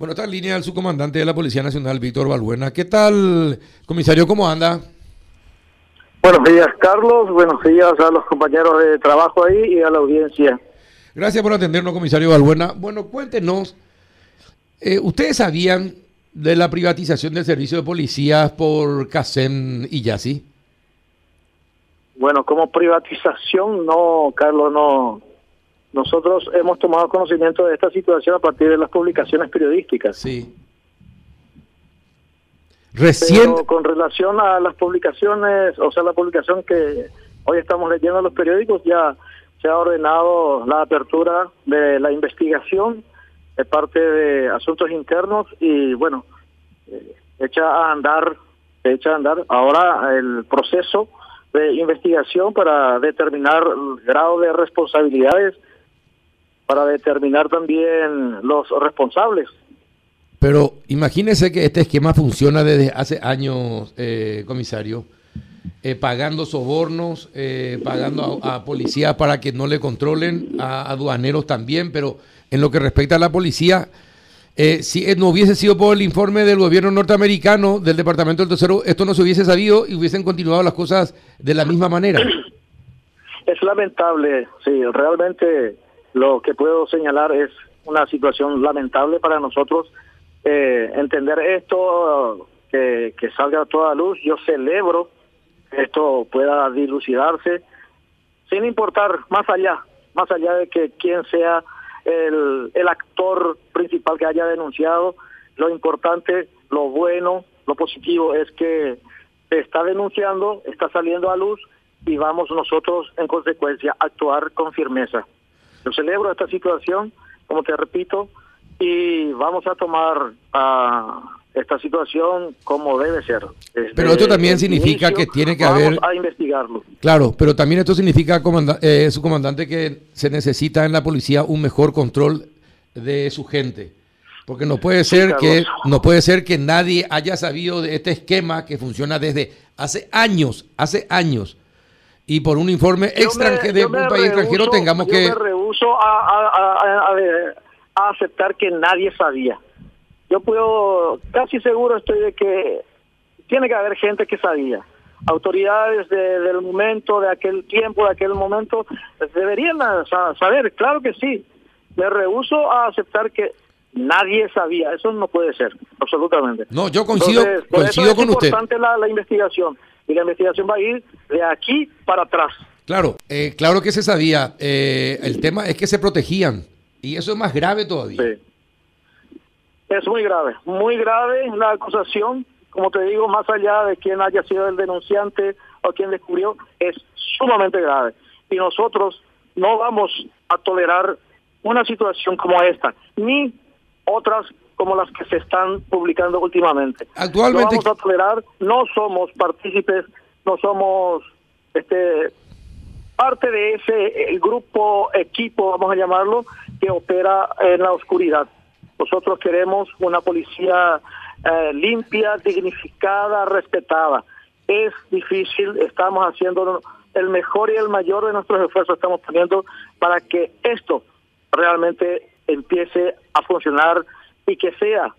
Bueno, está en línea el subcomandante de la Policía Nacional, Víctor Balbuena. ¿Qué tal, comisario? ¿Cómo anda? Buenos días, Carlos. Buenos días a los compañeros de trabajo ahí y a la audiencia. Gracias por atendernos, comisario Balbuena. Bueno, cuéntenos, eh, ¿ustedes sabían de la privatización del servicio de policías por CASEM y YASI? Bueno, como privatización, no, Carlos, no, nosotros hemos tomado conocimiento de esta situación a partir de las publicaciones periodísticas. Sí. Recién. con relación a las publicaciones, o sea, la publicación que hoy estamos leyendo en los periódicos, ya se ha ordenado la apertura de la investigación de parte de asuntos internos y bueno, eh, echa a andar, echa a andar ahora el proceso de investigación para determinar el grado de responsabilidades para determinar también los responsables. Pero imagínese que este esquema funciona desde hace años, eh, comisario, eh, pagando sobornos, eh, pagando a, policías para que no le controlen, a aduaneros también, pero en lo que respecta a la policía, si no hubiese sido por el informe del gobierno norteamericano, del Departamento del Tesoro, esto no se hubiese sabido y hubiesen continuado las cosas de la misma manera. Es lamentable, sí, realmente lo que puedo señalar es una situación lamentable para nosotros. Eh, entender esto, que, salga a toda luz, yo celebro que esto pueda dilucidarse, sin importar más allá, más allá de que quien sea el, el actor principal que haya denunciado, lo importante, lo bueno, lo positivo es que se está denunciando, está saliendo a luz y vamos nosotros en consecuencia a actuar con firmeza. Yo celebro esta situación, como te repito, y vamos a tomar a esta situación como debe ser. pero esto también significa que tiene que vamos haber... a investigarlo. Claro, pero también esto significa, eh, su comandante, que se necesita en la policía un mejor control de su gente. Porque no puede ser que no puede ser que nadie haya sabido de este esquema que funciona desde hace años, hace años y por un informe extranjero de un país extranjero tengamos que... Yo me rehuso a, aceptar que nadie sabía. Yo puedo, casi seguro estoy de que tiene que haber gente que sabía. Autoridades del momento, de aquel tiempo, de aquel momento, deberían saber, claro que sí. Me rehuso a aceptar que nadie sabía. Eso no puede ser, absolutamente. No, yo coincido, coincido con usted. Es importante la, la investigación y la investigación va a ir de aquí para atrás. Claro, eh, claro que se sabía. Eh, el tema es que se protegían y eso es más grave todavía. Sí. Es muy grave, muy grave la acusación. Como te digo, más allá de quién haya sido el denunciante o quien descubrió, es sumamente grave. Y nosotros no vamos a tolerar una situación como esta, ni otras como las que se están publicando últimamente. Actualmente. No vamos a tolerar, no somos partícipes, no somos este parte de ese el grupo, equipo, vamos a llamarlo, que opera en la oscuridad. Nosotros queremos una policía eh, limpia, dignificada, respetada. Es difícil, estamos haciendo el mejor y el mayor de nuestros esfuerzos, estamos poniendo para que esto realmente empiece a funcionar y que sea,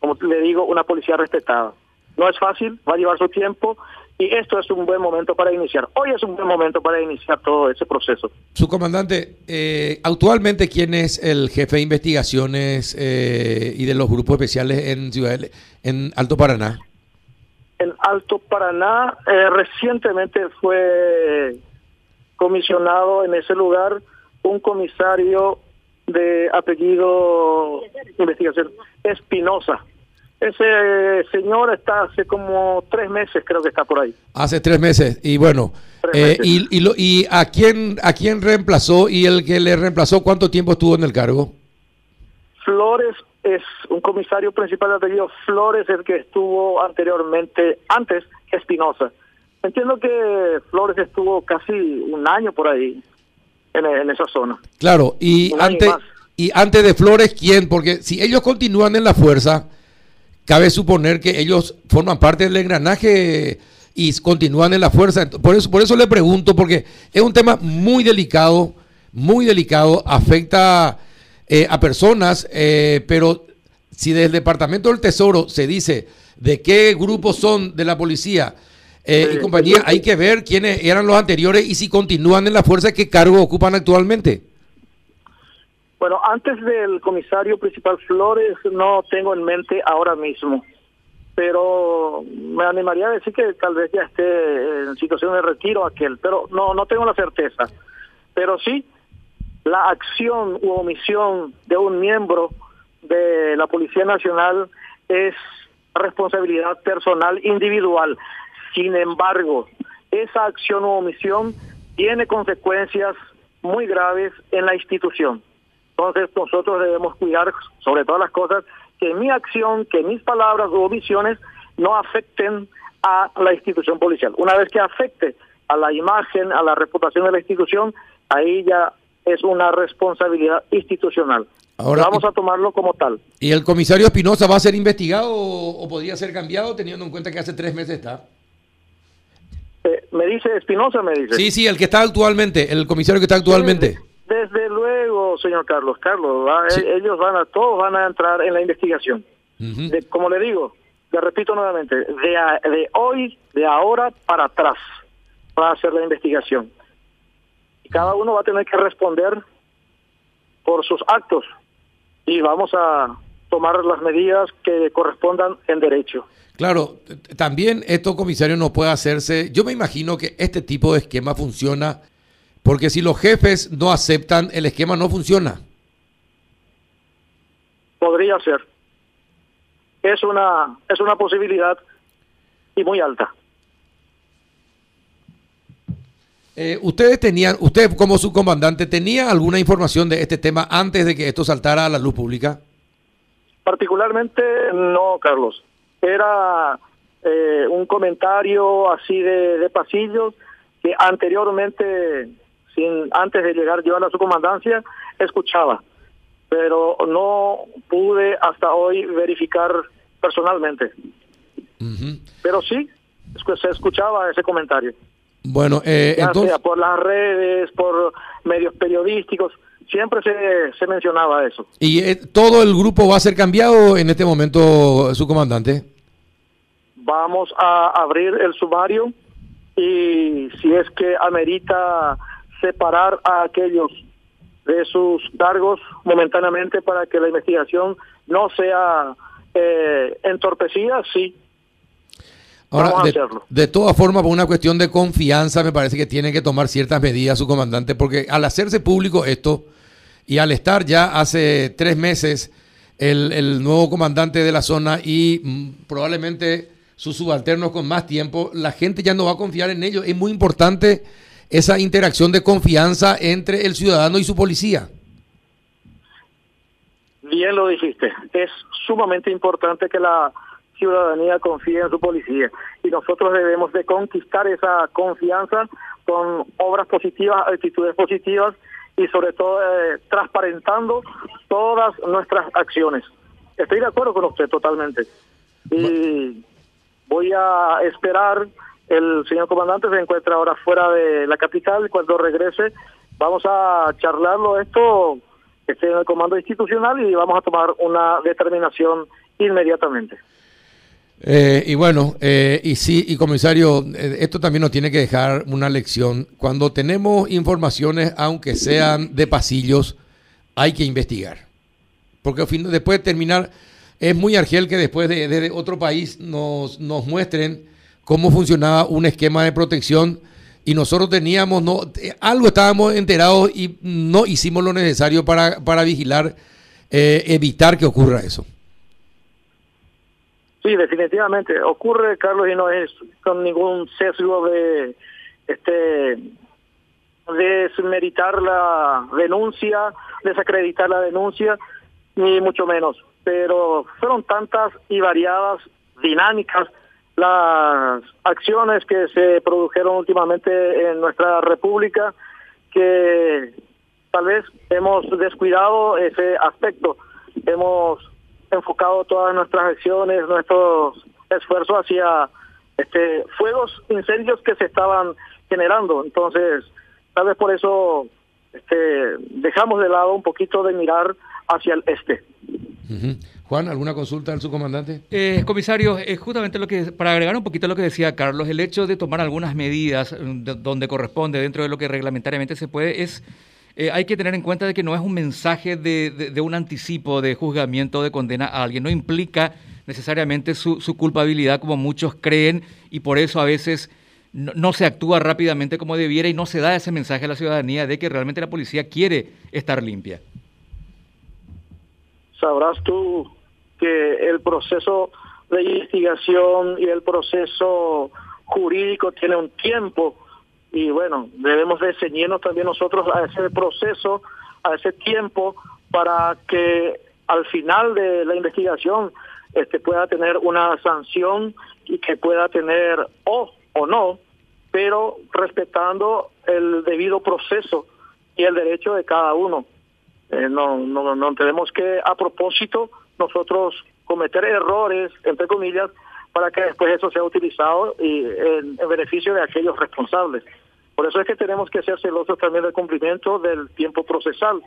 como le digo, una policía respetada. No es fácil, va a llevar su tiempo y esto es un buen momento para iniciar. Hoy es un buen momento para iniciar todo ese proceso. Su comandante, eh, actualmente, ¿quién es el jefe de investigaciones eh, y de los grupos especiales en Ciudad en Alto Paraná? En Alto Paraná eh, recientemente fue comisionado en ese lugar un comisario de apellido investigación Espinosa. Ese señor está hace como tres meses, creo que está por ahí. Hace tres meses. Y bueno, eh, y, y, lo, ¿y a quién a quién reemplazó y el que le reemplazó cuánto tiempo estuvo en el cargo? Flores es un comisario principal de apellido Flores, el que estuvo anteriormente, antes Espinosa. Entiendo que Flores estuvo casi un año por ahí en, esa zona. Claro, y antes, y antes de Flores, ¿quién? Porque si ellos continúan en la fuerza, cabe suponer que ellos forman parte del engranaje y continúan en la fuerza. Por eso, por eso le pregunto, porque es un tema muy delicado, muy delicado, afecta eh, a personas, eh, pero si desde el Departamento del Tesoro se dice de qué grupos son de la policía eh, y compañía, hay que ver quiénes eran los anteriores y si continúan en la fuerza, qué cargo ocupan actualmente. Bueno, antes del comisario principal Flores no tengo en mente ahora mismo, pero me animaría a decir que tal vez ya esté en situación de retiro aquel, pero no no tengo la certeza. Pero sí, la acción u omisión de un miembro de la Policía Nacional es responsabilidad personal individual. Sin embargo, esa acción u omisión tiene consecuencias muy graves en la institución. Entonces nosotros debemos cuidar sobre todas las cosas que mi acción, que mis palabras o omisiones no afecten a la institución policial. Una vez que afecte a la imagen, a la reputación de la institución, ahí ya es una responsabilidad institucional. Ahora, Vamos a tomarlo como tal. ¿Y el comisario Espinosa va a ser investigado o, podría ser cambiado teniendo en cuenta que hace tres meses está? Eh, me dice Espinosa, me dice. Sí, sí, el que está actualmente, el comisario que está actualmente. Desde, señor Carlos. Carlos, eh, ellos van a, todos van a entrar en la investigación. como le digo, le repito nuevamente, de, de hoy, de ahora para atrás, va a hacer la investigación cada uno va a tener que responder por sus actos y vamos a tomar las medidas que correspondan en derecho. Claro, también esto, comisario, no puede hacerse. Yo me imagino que este tipo de esquema funciona porque si los jefes no aceptan, el esquema no funciona. Podría ser. Es una, es una posibilidad y muy alta. Eh, ustedes tenían, usted como subcomandante, ¿tenía alguna información de este tema antes de que esto saltara a la luz pública? Particularmente no, Carlos. Era eh, un comentario así de, de pasillos que anteriormente, sin antes de llegar yo a la subcomandancia, escuchaba, pero no pude hasta hoy verificar personalmente. Pero sí, se escuchaba ese comentario. Bueno, eh, entonces... sea por las redes, por medios periodísticos, siempre se, mencionaba eso. ¿Y eh, todo el grupo va a ser cambiado en este momento, su comandante? Vamos a abrir el sumario y si es que amerita separar a aquellos de sus cargos momentáneamente para que la investigación no sea eh, entorpecida, sí, Ahora, de, todas formas, por una cuestión de confianza, me parece que tiene que tomar ciertas medidas su comandante, porque al hacerse público esto y al estar ya hace tres meses el, nuevo comandante de la zona y mm, probablemente sus subalternos con más tiempo, la gente ya no va a confiar en ellos. Es muy importante esa interacción de confianza entre el ciudadano y su policía. Bien lo dijiste, es sumamente importante que la ciudadanía confía en su policía y nosotros debemos de conquistar esa confianza con obras positivas, actitudes positivas y sobre todo eh, transparentando todas nuestras acciones. Estoy de acuerdo con usted totalmente. Y voy a esperar, el señor comandante se encuentra ahora fuera de la capital y cuando regrese vamos a charlarlo esto esté en el comando institucional y vamos a tomar una determinación inmediatamente. Eh, y bueno, eh, y sí, y comisario, eh, esto también nos tiene que dejar una lección. Cuando tenemos informaciones, aunque sean de pasillos, hay que investigar. Porque después de terminar, es muy argel que después de, otro país nos, nos muestren cómo funcionaba un esquema de protección y nosotros teníamos, no, algo estábamos enterados y no hicimos lo necesario para, para vigilar, evitar que ocurra eso. Sí, definitivamente. Ocurre, Carlos, y no es con ningún sesgo de este desmeritar la denuncia, desacreditar la denuncia, ni mucho menos. Pero fueron tantas y variadas dinámicas las acciones que se produjeron últimamente en nuestra república que tal vez hemos descuidado ese aspecto. Hemos enfocado todas nuestras acciones, nuestros esfuerzos hacia este fuegos, incendios que se estaban generando. Entonces, tal vez por eso este, dejamos de lado un poquito de mirar hacia el este. Juan, ¿alguna consulta al subcomandante? Eh, comisario, es justamente lo que, para agregar un poquito lo que decía Carlos, el hecho de tomar algunas medidas mm, donde corresponde, dentro de lo que reglamentariamente se puede, es eh, hay que tener en cuenta de que no es un mensaje de, un anticipo de juzgamiento de condena a alguien, no implica necesariamente su, culpabilidad como muchos creen y por eso a veces no, se actúa rápidamente como debiera y no se da ese mensaje a la ciudadanía de que realmente la policía quiere estar limpia. Sabrás tú que el proceso de investigación y el proceso jurídico tiene un tiempo y bueno, debemos de ceñirnos también nosotros a ese proceso, a ese tiempo, para que al final de la investigación este pueda tener una sanción y que pueda tener o o no, pero respetando el debido proceso y el derecho de cada uno. Eh, no, no, no tenemos que a propósito nosotros cometer errores, entre comillas, para que después eso sea utilizado y en, beneficio de aquellos responsables. Por eso es que tenemos que ser celosos también del cumplimiento del tiempo procesal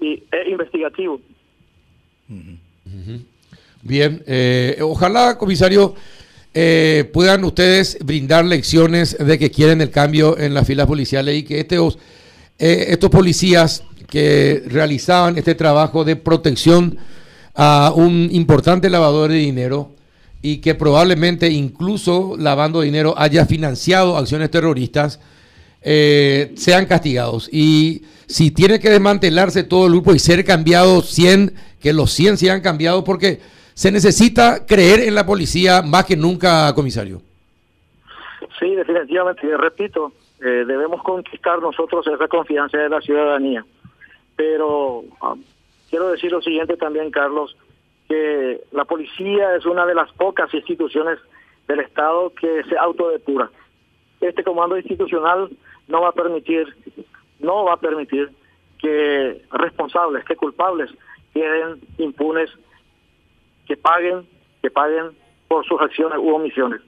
y, e investigativo. Bien, eh, ojalá, comisario, eh, puedan ustedes brindar lecciones de que quieren el cambio en las filas policiales y que estos, eh, estos policías que realizaban este trabajo de protección a un importante lavador de dinero, y que probablemente incluso lavando dinero haya financiado acciones terroristas, eh, sean castigados. Y si tiene que desmantelarse todo el grupo y ser cambiados 100, que los 100 sean cambiados, porque se necesita creer en la policía más que nunca, comisario. Sí, definitivamente. repito, eh, debemos conquistar nosotros esa confianza de la ciudadanía. Pero ah, quiero decir lo siguiente también, Carlos la policía es una de las pocas instituciones del Estado que se autodepura. Este comando institucional no va a permitir, no va a permitir que responsables, que culpables queden impunes, que paguen, que paguen por sus acciones u omisiones.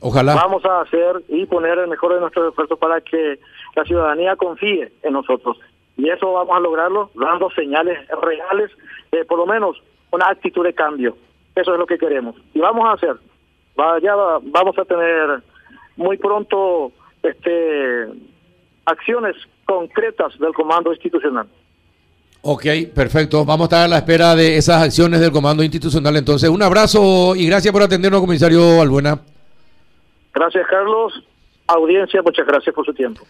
Ojalá. Vamos a hacer y poner el mejor de nuestros esfuerzos para que la ciudadanía confíe en nosotros. Y eso vamos a lograrlo dando señales reales, por lo menos una actitud de cambio. Eso es lo que queremos. Y vamos a hacer. Ya vamos a tener muy pronto este acciones concretas del comando institucional. Ok, perfecto. Vamos a estar a la espera de esas acciones del comando institucional. Entonces, un abrazo y gracias por atendernos, comisario Albuena. Gracias, Carlos. Audiencia, muchas gracias por su tiempo.